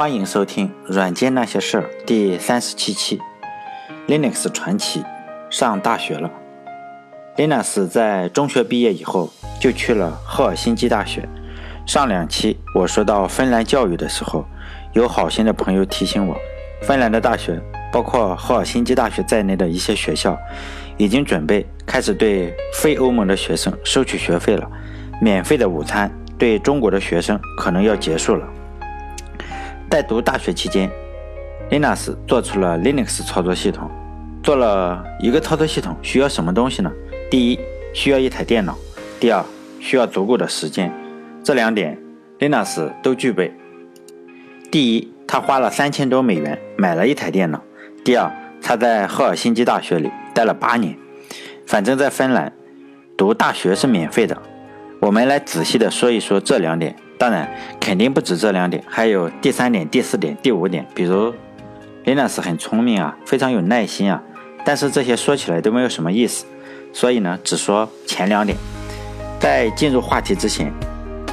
欢迎收听《软件那些事儿》第三十七期。Linux 传奇上大学了。Linux 在中学毕业以后就去了赫尔辛基大学。上两期我说到芬兰教育的时候，有好心的朋友提醒我，芬兰的大学，包括赫尔辛基大学在内的一些学校，已经准备开始对非欧盟的学生收取学费了。免费的午餐对中国的学生可能要结束了。在读大学期间，Linux 做出了 Linux 操作系统。做了一个操作系统需要什么东西呢？第一，需要一台电脑；第二，需要足够的时间。这两点 Linux 都具备。第一，他花了三千多美元买了一台电脑；第二，他在赫尔辛基大学里待了八年。反正，在芬兰读大学是免费的。我们来仔细的说一说这两点。当然，肯定不止这两点，还有第三点、第四点、第五点。比如，Linux 很聪明啊，非常有耐心啊，但是这些说起来都没有什么意思，所以呢，只说前两点。在进入话题之前，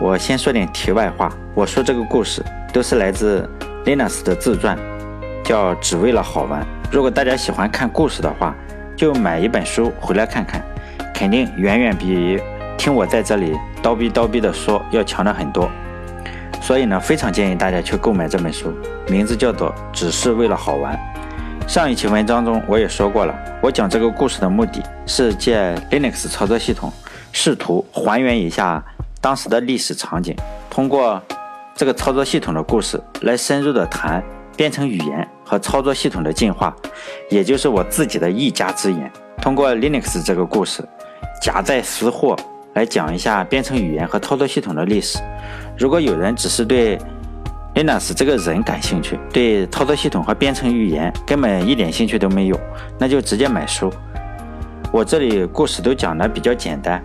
我先说点题外话。我说这个故事都是来自 Linux 的自传，叫《只为了好玩》。如果大家喜欢看故事的话，就买一本书回来看看，肯定远远比听我在这里。叨逼叨逼的说要强的很多，所以呢，非常建议大家去购买这本书，名字叫做《只是为了好玩》。上一期文章中我也说过了，我讲这个故事的目的是借 Linux 操作系统，试图还原一下当时的历史场景，通过这个操作系统的故事来深入的谈编程语言和操作系统的进化，也就是我自己的一家之言。通过 Linux 这个故事，夹带私货。来讲一下编程语言和操作系统的历史。如果有人只是对 Linux 这个人感兴趣，对操作系统和编程语言根本一点兴趣都没有，那就直接买书。我这里故事都讲的比较简单，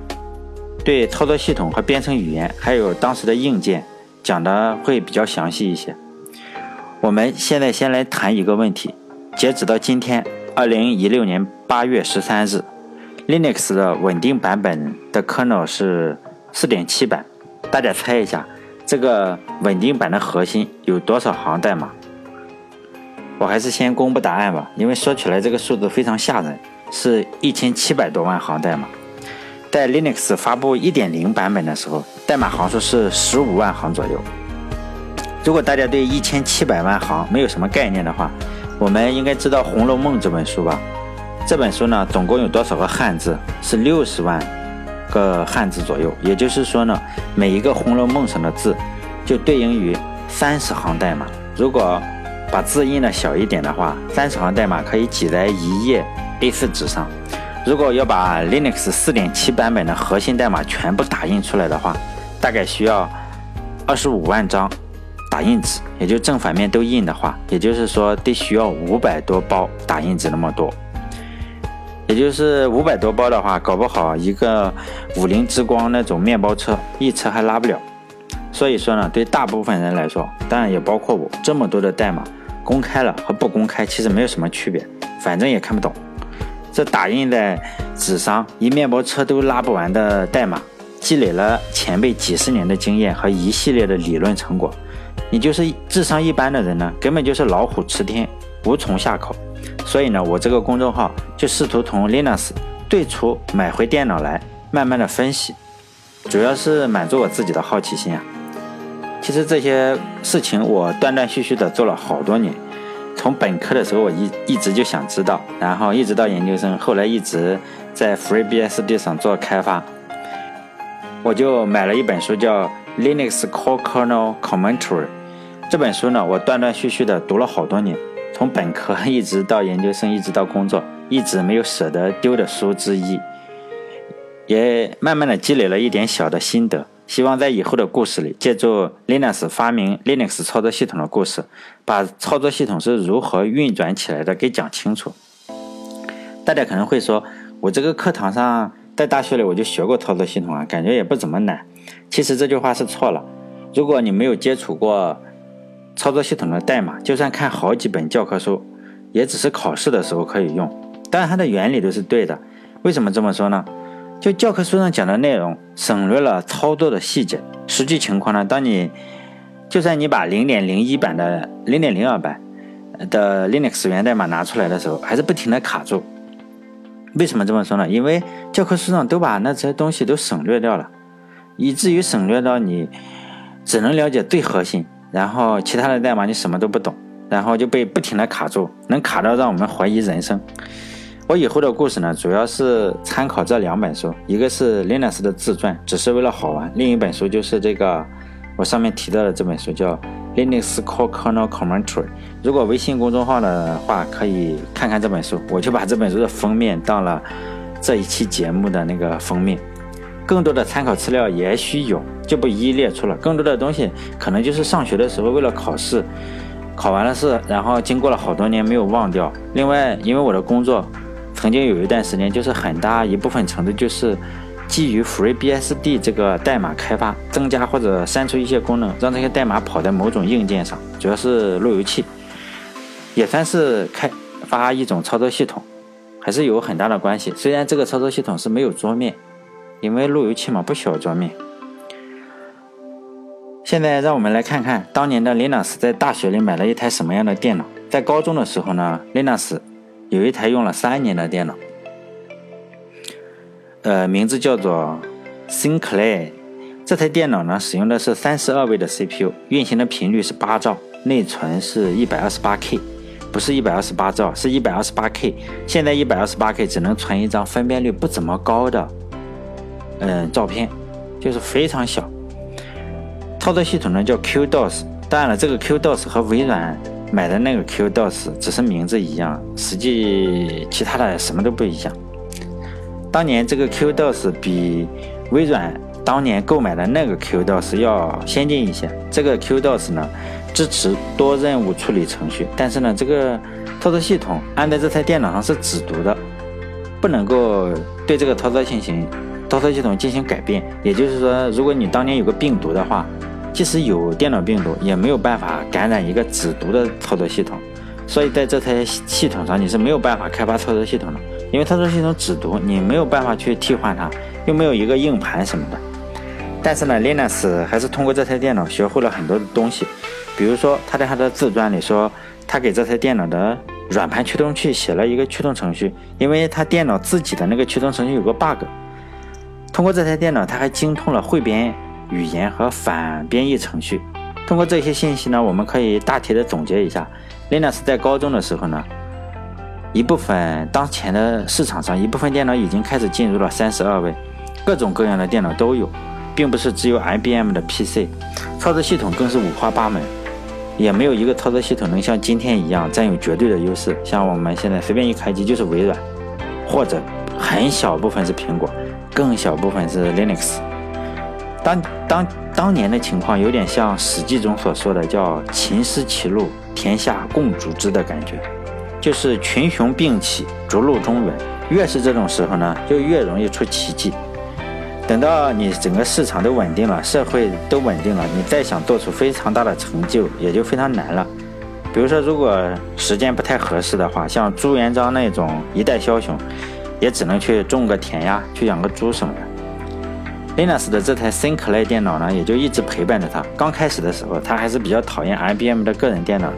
对操作系统和编程语言还有当时的硬件讲的会比较详细一些。我们现在先来谈一个问题：截止到今天，二零一六年八月十三日。Linux 的稳定版本的 kernel 是4.7版，大家猜一下，这个稳定版的核心有多少行代码？我还是先公布答案吧，因为说起来这个数字非常吓人，是一千七百多万行代码。在 Linux 发布1.0版本的时候，代码行数是十五万行左右。如果大家对一千七百万行没有什么概念的话，我们应该知道《红楼梦》这本书吧？这本书呢，总共有多少个汉字？是六十万个汉字左右。也就是说呢，每一个《红楼梦》上的字，就对应于三十行代码。如果把字印的小一点的话，三十行代码可以挤在一页 A4 纸上。如果要把 Linux 4.7版本的核心代码全部打印出来的话，大概需要二十五万张打印纸，也就正反面都印的话，也就是说得需要五百多包打印纸那么多。也就是五百多包的话，搞不好一个五菱之光那种面包车一车还拉不了。所以说呢，对大部分人来说，当然也包括我，这么多的代码公开了和不公开其实没有什么区别，反正也看不懂。这打印在纸上一面包车都拉不完的代码，积累了前辈几十年的经验和一系列的理论成果，你就是智商一般的人呢，根本就是老虎吃天，无从下口。所以呢，我这个公众号就试图从 Linux 对出买回电脑来，慢慢的分析，主要是满足我自己的好奇心啊。其实这些事情我断断续续的做了好多年，从本科的时候我一一直就想知道，然后一直到研究生，后来一直在 FreeBSD 上做开发，我就买了一本书叫 Linux Core Kernel Commentary，这本书呢，我断断续续的读了好多年。从本科一直到研究生，一直到工作，一直没有舍得丢的书之一，也慢慢的积累了一点小的心得。希望在以后的故事里，借助 Linux 发明 Linux 操作系统的故事，把操作系统是如何运转起来的给讲清楚。大家可能会说，我这个课堂上在大学里我就学过操作系统啊，感觉也不怎么难。其实这句话是错了。如果你没有接触过，操作系统的代码，就算看好几本教科书，也只是考试的时候可以用。但它的原理都是对的。为什么这么说呢？就教科书上讲的内容，省略了操作的细节。实际情况呢，当你就算你把零点零一版的、零点零二版的 Linux 源代码拿出来的时候，还是不停的卡住。为什么这么说呢？因为教科书上都把那些东西都省略掉了，以至于省略到你只能了解最核心，然后其他的代码你什么都不懂，然后就被不停的卡住，能卡到让我们怀疑人生。我以后的故事呢，主要是参考这两本书，一个是 Linux 的自传，只是为了好玩；另一本书就是这个我上面提到的这本书，叫 Linux Core Kernel Commentary。如果微信公众号的话，可以看看这本书。我就把这本书的封面当了这一期节目的那个封面。更多的参考资料也许有，就不一一列出了。更多的东西可能就是上学的时候为了考试，考完了试，然后经过了好多年没有忘掉。另外，因为我的工作。曾经有一段时间，就是很大一部分程度就是基于 FreeBSD 这个代码开发，增加或者删除一些功能，让这些代码跑在某种硬件上，主要是路由器，也算是开发一种操作系统，还是有很大的关系。虽然这个操作系统是没有桌面，因为路由器嘛不需要桌面。现在让我们来看看当年的 Linux 在大学里买了一台什么样的电脑。在高中的时候呢，Linux。有一台用了三年的电脑，呃，名字叫做 Sinclair。这台电脑呢，使用的是三十二位的 CPU，运行的频率是八兆，内存是一百二十八 K，不是一百二十八兆，是一百二十八 K。现在一百二十八 K 只能存一张分辨率不怎么高的，嗯，照片，就是非常小。操作系统呢叫 QDOS，当然了，这个 QDOS 和微软。买的那个 QDOS 只是名字一样，实际其他的什么都不一样。当年这个 QDOS 比微软当年购买的那个 QDOS 要先进一些。这个 QDOS 呢支持多任务处理程序，但是呢这个操作系统安在这台电脑上是只读的，不能够对这个操作进行操作系统进行改变。也就是说，如果你当年有个病毒的话。即使有电脑病毒，也没有办法感染一个只读的操作系统，所以在这台系统上你是没有办法开发操作系统的，因为操作系统只读，你没有办法去替换它，又没有一个硬盘什么的。但是呢，Linux 还是通过这台电脑学会了很多的东西，比如说他在他的自传里说，他给这台电脑的软盘驱动器写了一个驱动程序，因为他电脑自己的那个驱动程序有个 bug，通过这台电脑他还精通了汇编。语言和反编译程序，通过这些信息呢，我们可以大体的总结一下，Linux 在高中的时候呢，一部分当前的市场上一部分电脑已经开始进入了三十二位，各种各样的电脑都有，并不是只有 IBM 的 PC，操作系统更是五花八门，也没有一个操作系统能像今天一样占有绝对的优势，像我们现在随便一开机就是微软，或者很小部分是苹果，更小部分是 Linux。当当当年的情况有点像《史记》中所说的，叫“秦失其鹿，天下共逐之”的感觉，就是群雄并起，逐鹿中原。越是这种时候呢，就越容易出奇迹。等到你整个市场都稳定了，社会都稳定了，你再想做出非常大的成就，也就非常难了。比如说，如果时间不太合适的话，像朱元璋那种一代枭雄，也只能去种个田呀，去养个猪什么的。Linux 的这台 Sinclair 电脑呢，也就一直陪伴着他。刚开始的时候，他还是比较讨厌 IBM 的个人电脑的。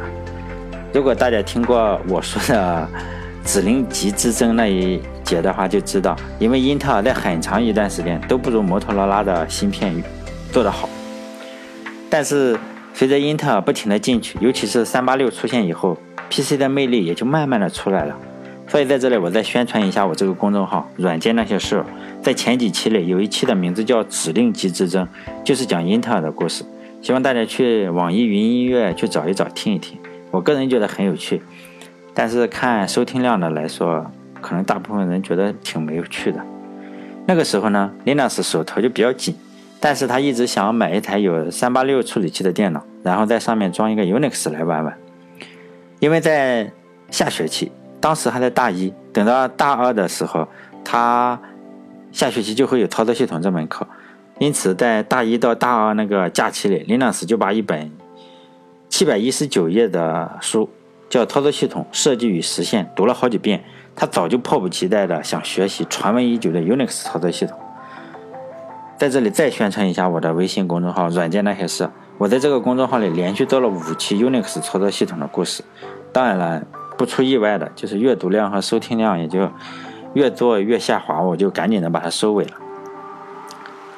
如果大家听过我说的指令集之争那一节的话，就知道，因为英特尔在很长一段时间都不如摩托罗拉的芯片做得好。但是随着英特尔不停的进取，尤其是三八六出现以后，PC 的魅力也就慢慢的出来了。所以在这里，我再宣传一下我这个公众号“软件那些事”。在前几期里，有一期的名字叫“指令集之争”，就是讲英特尔的故事。希望大家去网易云音乐去找一找听一听。我个人觉得很有趣，但是看收听量的来说，可能大部分人觉得挺没有趣的。那个时候呢，Linux 手头就比较紧，但是他一直想买一台有三八六处理器的电脑，然后在上面装一个 Unix 来玩玩。因为在下学期。当时还在大一，等到大二的时候，他下学期就会有操作系统这门课，因此在大一到大二那个假期里，林老师就把一本七百一十九页的书，叫《操作系统设计与实现》，读了好几遍。他早就迫不及待的想学习传闻已久的 Unix 操作系统。在这里再宣传一下我的微信公众号“软件那些事”，我在这个公众号里连续做了五期 Unix 操作系统的故事。当然了，不出意外的，就是阅读量和收听量也就越做越下滑，我就赶紧的把它收尾了。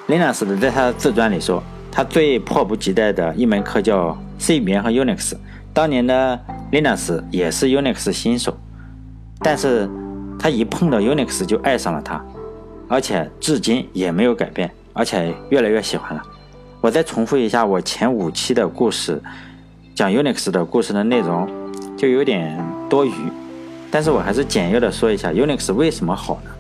Linux 的在他的自传里说，他最迫不及待的一门课叫 C 语言和 Unix。当年的 Linux 也是 Unix 新手，但是他一碰到 Unix 就爱上了它，而且至今也没有改变，而且越来越喜欢了。我再重复一下我前五期的故事，讲 Unix 的故事的内容就有点多余，但是我还是简要的说一下 Unix 为什么好呢？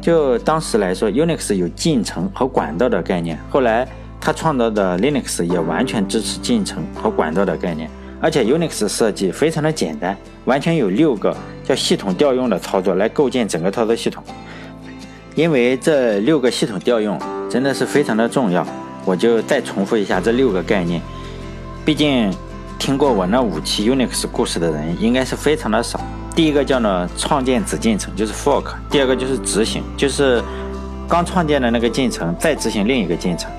就当时来说，Unix 有进程和管道的概念，后来他创造的 Linux 也完全支持进程和管道的概念，而且 Unix 设计非常的简单，完全有六个叫系统调用的操作来构建整个操作系统，因为这六个系统调用真的是非常的重要。我就再重复一下这六个概念，毕竟听过我那五期 Unix 故事的人应该是非常的少。第一个叫呢创建子进程，就是 fork；第二个就是执行，就是刚创建的那个进程再执行另一个进程。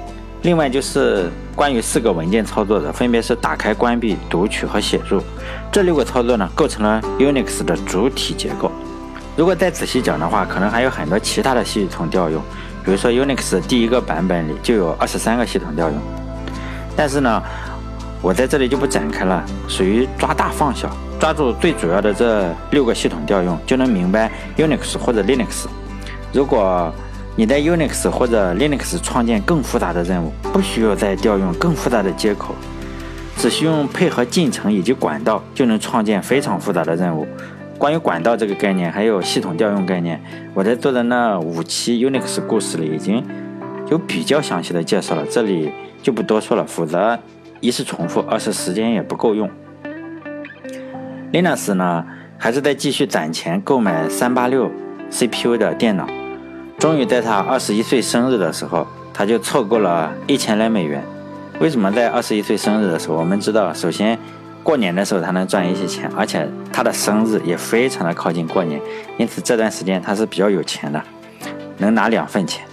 另外就是关于四个文件操作的，分别是打开、关闭、读取和写入。这六个操作呢构成了 Unix 的主体结构。如果再仔细讲的话，可能还有很多其他的系统调用。比如说 Unix 第一个版本里就有二十三个系统调用，但是呢，我在这里就不展开了，属于抓大放小，抓住最主要的这六个系统调用，就能明白 Unix 或者 Linux。如果你在 Unix 或者 Linux 创建更复杂的任务，不需要再调用更复杂的接口，只需用配合进程以及管道，就能创建非常复杂的任务。关于管道这个概念，还有系统调用概念，我在做的那五期 Unix 故事里已经有比较详细的介绍了，这里就不多说了，否则一是重复，二是时间也不够用。Linus 呢，还是在继续攒钱购买三八六 CPU 的电脑，终于在他二十一岁生日的时候，他就凑够了一千来美元。为什么在二十一岁生日的时候？我们知道，首先。过年的时候他能赚一些钱，而且他的生日也非常的靠近过年，因此这段时间他是比较有钱的，能拿两份钱。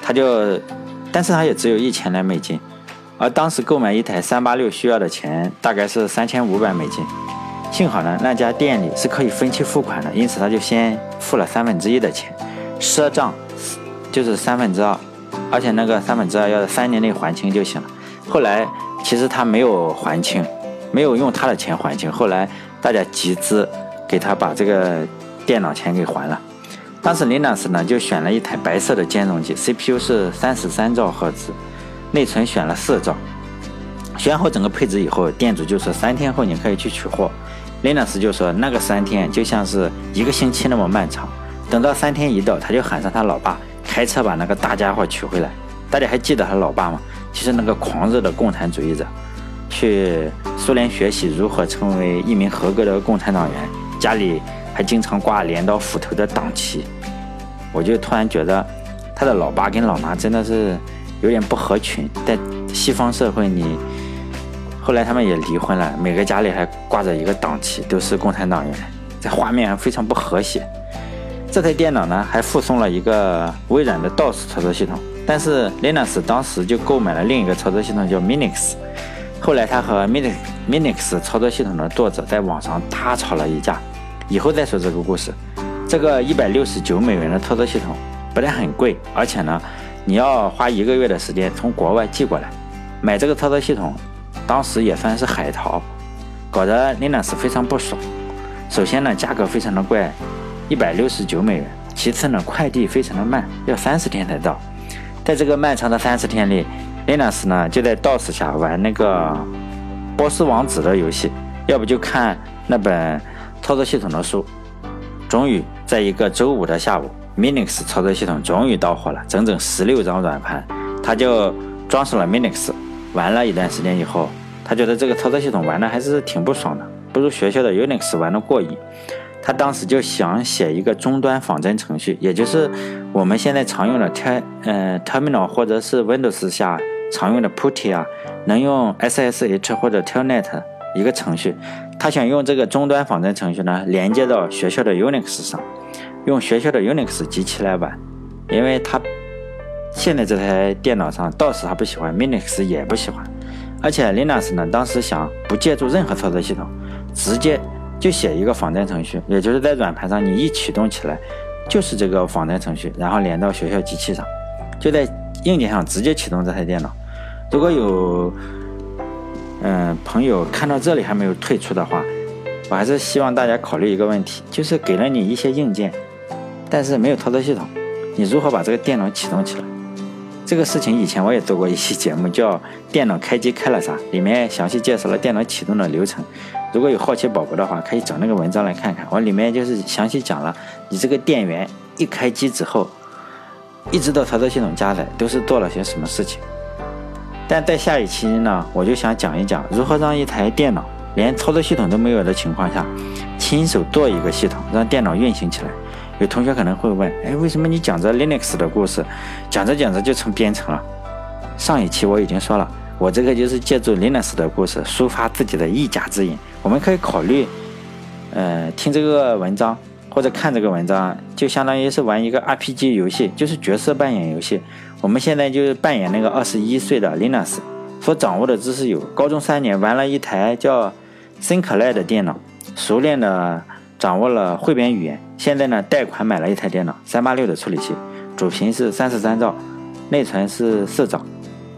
他就，但是他也只有一千来美金，而当时购买一台三八六需要的钱大概是三千五百美金。幸好呢，那家店里是可以分期付款的，因此他就先付了三分之一的钱，赊账就是三分之二，而且那个三分之二要在三年内还清就行了。后来其实他没有还清。没有用他的钱还清，后来大家集资给他把这个电脑钱给还了。当时 Linux 呢就选了一台白色的兼容机，CPU 是三十三兆赫兹，内存选了四兆。选好整个配置以后，店主就说三天后你可以去取货。林老师就说那个三天就像是一个星期那么漫长。等到三天一到，他就喊上他老爸开车把那个大家伙取回来。大家还记得他老爸吗？就是那个狂热的共产主义者。去苏联学习如何成为一名合格的共产党员，家里还经常挂镰刀斧头的党旗。我就突然觉得，他的老爸跟老妈真的是有点不合群。在西方社会，你后来他们也离婚了，每个家里还挂着一个党旗，都是共产党员，在画面非常不和谐。这台电脑呢，还附送了一个微软的 DOS 操作系统，但是 Linus 当时就购买了另一个操作系统，叫 Minix。后来，他和 Minix Minix 操作系统的作者在网上大吵了一架。以后再说这个故事。这个一百六十九美元的操作系统不但很贵，而且呢，你要花一个月的时间从国外寄过来。买这个操作系统，当时也算是海淘，搞得 Linux 非常不爽。首先呢，价格非常的贵，一百六十九美元。其次呢，快递非常的慢，要三十天才到。在这个漫长的三十天里，Linux 呢就在 DOS 下玩那个波斯王子的游戏，要不就看那本操作系统的书。终于在一个周五的下午，Minix 操作系统终于到货了，整整十六张软盘。他就装上了 Minix，玩了一段时间以后，他觉得这个操作系统玩的还是挺不爽的，不如学校的 Unix 玩的过瘾。他当时就想写一个终端仿真程序，也就是我们现在常用的 Ter 呃 Terminal 或者是 Windows 下。常用的 Putty 啊，能用 SSH 或者 Telnet 一个程序，他想用这个终端仿真程序呢，连接到学校的 Unix 上，用学校的 Unix 机器来玩，因为他现在这台电脑上 DOS 他不喜欢，Minix 也不喜欢，而且 Linux 呢，当时想不借助任何操作系统，直接就写一个仿真程序，也就是在软盘上你一启动起来，就是这个仿真程序，然后连到学校机器上，就在硬件上直接启动这台电脑。如果有嗯朋友看到这里还没有退出的话，我还是希望大家考虑一个问题，就是给了你一些硬件，但是没有操作系统，你如何把这个电脑启动起来？这个事情以前我也做过一期节目，叫《电脑开机开了啥》，里面详细介绍了电脑启动的流程。如果有好奇宝宝的话，可以找那个文章来看看。我里面就是详细讲了，你这个电源一开机之后，一直到操作系统加载，都是做了些什么事情。但在下一期呢，我就想讲一讲如何让一台电脑连操作系统都没有的情况下，亲手做一个系统，让电脑运行起来。有同学可能会问，哎，为什么你讲着 Linux 的故事，讲着讲着就成编程了？上一期我已经说了，我这个就是借助 Linux 的故事抒发自己的一家之言。我们可以考虑，呃，听这个文章或者看这个文章，就相当于是玩一个 RPG 游戏，就是角色扮演游戏。我们现在就是扮演那个二十一岁的 Linux，所掌握的知识有：高中三年玩了一台叫 ThinkLite 的电脑，熟练的。掌握了汇编语言，现在呢，贷款买了一台电脑，三八六的处理器，主频是三十三兆，内存是四兆，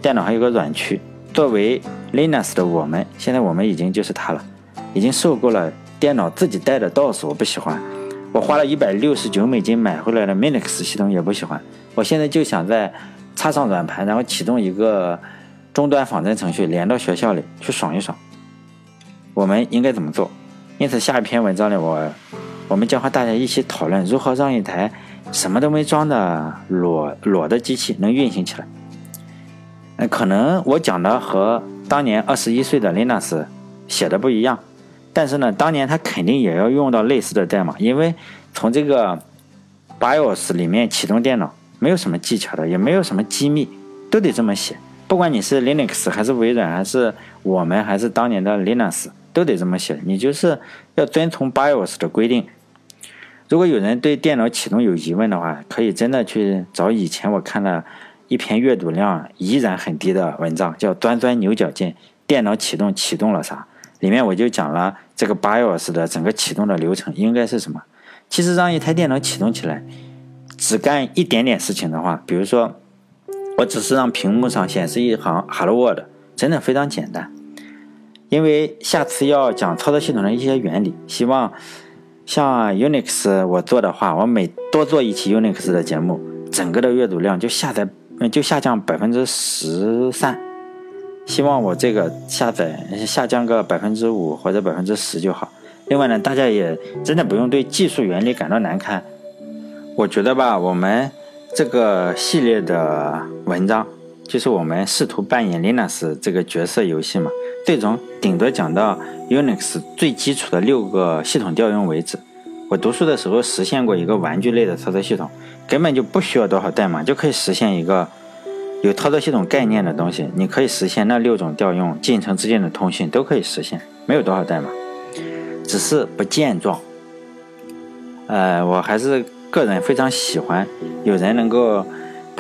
电脑还有个软驱。作为 Linux 的我们，现在我们已经就是它了，已经受够了电脑自己带的 DOS，我不喜欢。我花了一百六十九美金买回来的 Linux 系统也不喜欢。我现在就想在插上软盘，然后启动一个终端仿真程序，连到学校里去爽一爽。我们应该怎么做？因此，下一篇文章里，我我们将和大家一起讨论如何让一台什么都没装的裸裸的机器能运行起来。嗯，可能我讲的和当年二十一岁的 Linux 写的不一样，但是呢，当年他肯定也要用到类似的代码，因为从这个 BIOS 里面启动电脑没有什么技巧的，也没有什么机密，都得这么写。不管你是 Linux 还是微软，还是我们，还是当年的 Linux。都得这么写，你就是要遵从 BIOS 的规定。如果有人对电脑启动有疑问的话，可以真的去找以前我看了一篇阅读量依然很低的文章，叫“端端牛角尖，电脑启动启动了啥”。里面我就讲了这个 BIOS 的整个启动的流程应该是什么。其实让一台电脑启动起来，只干一点点事情的话，比如说，我只是让屏幕上显示一行 Hello World，真的非常简单。因为下次要讲操作系统的一些原理，希望像 Unix 我做的话，我每多做一期 Unix 的节目，整个的阅读量就下载就下降百分之十三。希望我这个下载下降个百分之五或者百分之十就好。另外呢，大家也真的不用对技术原理感到难堪。我觉得吧，我们这个系列的文章。就是我们试图扮演 Linux 这个角色游戏嘛，最终顶多讲到 Unix 最基础的六个系统调用为止。我读书的时候实现过一个玩具类的操作系统，根本就不需要多少代码就可以实现一个有操作系统概念的东西。你可以实现那六种调用，进程之间的通讯都可以实现，没有多少代码，只是不健壮。呃，我还是个人非常喜欢有人能够。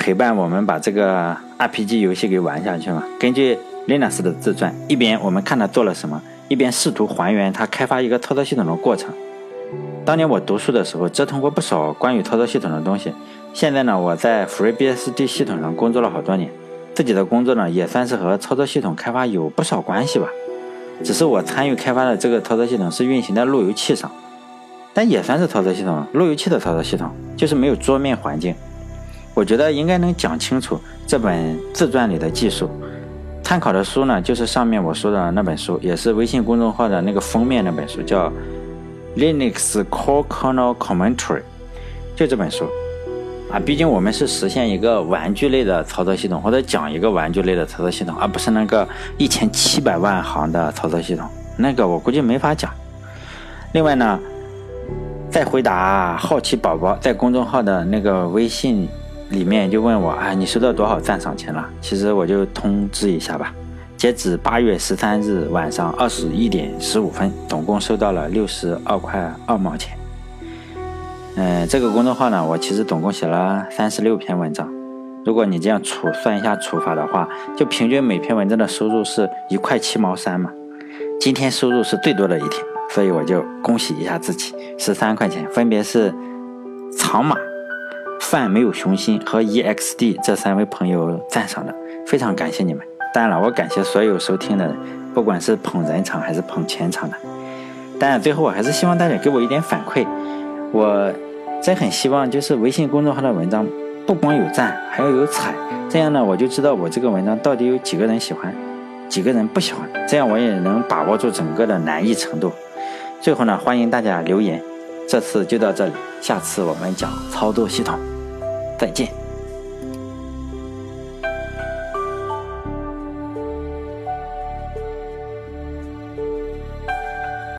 陪伴我们把这个 RPG 游戏给玩下去嘛？根据 Linux 的自传，一边我们看他做了什么，一边试图还原他开发一个操作系统的过程。当年我读书的时候，折腾过不少关于操作系统的东西。现在呢，我在 FreeBSD 系统上工作了好多年，自己的工作呢也算是和操作系统开发有不少关系吧。只是我参与开发的这个操作系统是运行在路由器上，但也算是操作系统，路由器的操作系统，就是没有桌面环境。我觉得应该能讲清楚这本自传里的技术。参考的书呢，就是上面我说的那本书，也是微信公众号的那个封面那本书，叫《Linux Core Kernel Commentary》，就这本书。啊，毕竟我们是实现一个玩具类的操作系统，或者讲一个玩具类的操作系统，而不是那个一千七百万行的操作系统，那个我估计没法讲。另外呢，再回答好奇宝宝在公众号的那个微信。里面就问我啊，你收到多少赞赏钱了？其实我就通知一下吧。截止八月十三日晚上二十一点十五分，总共收到了六十二块二毛钱。嗯，这个公众号呢，我其实总共写了三十六篇文章，如果你这样除算一下除法的话，就平均每篇文章的收入是一块七毛三嘛。今天收入是最多的一天，所以我就恭喜一下自己，十三块钱，分别是长马、饭没有雄心和 EXD 这三位朋友赞赏的，非常感谢你们。当然了，我感谢所有收听的人，不管是捧人场还是捧钱场的。但最后我还是希望大家给我一点反馈，我真很希望就是微信公众号的文章。不光有赞，还要有踩，这样呢，我就知道我这个文章到底有几个人喜欢，几个人不喜欢，这样我也能把握住整个的难易程度。最后呢，欢迎大家留言。这次就到这里，下次我们讲操作系统，再见。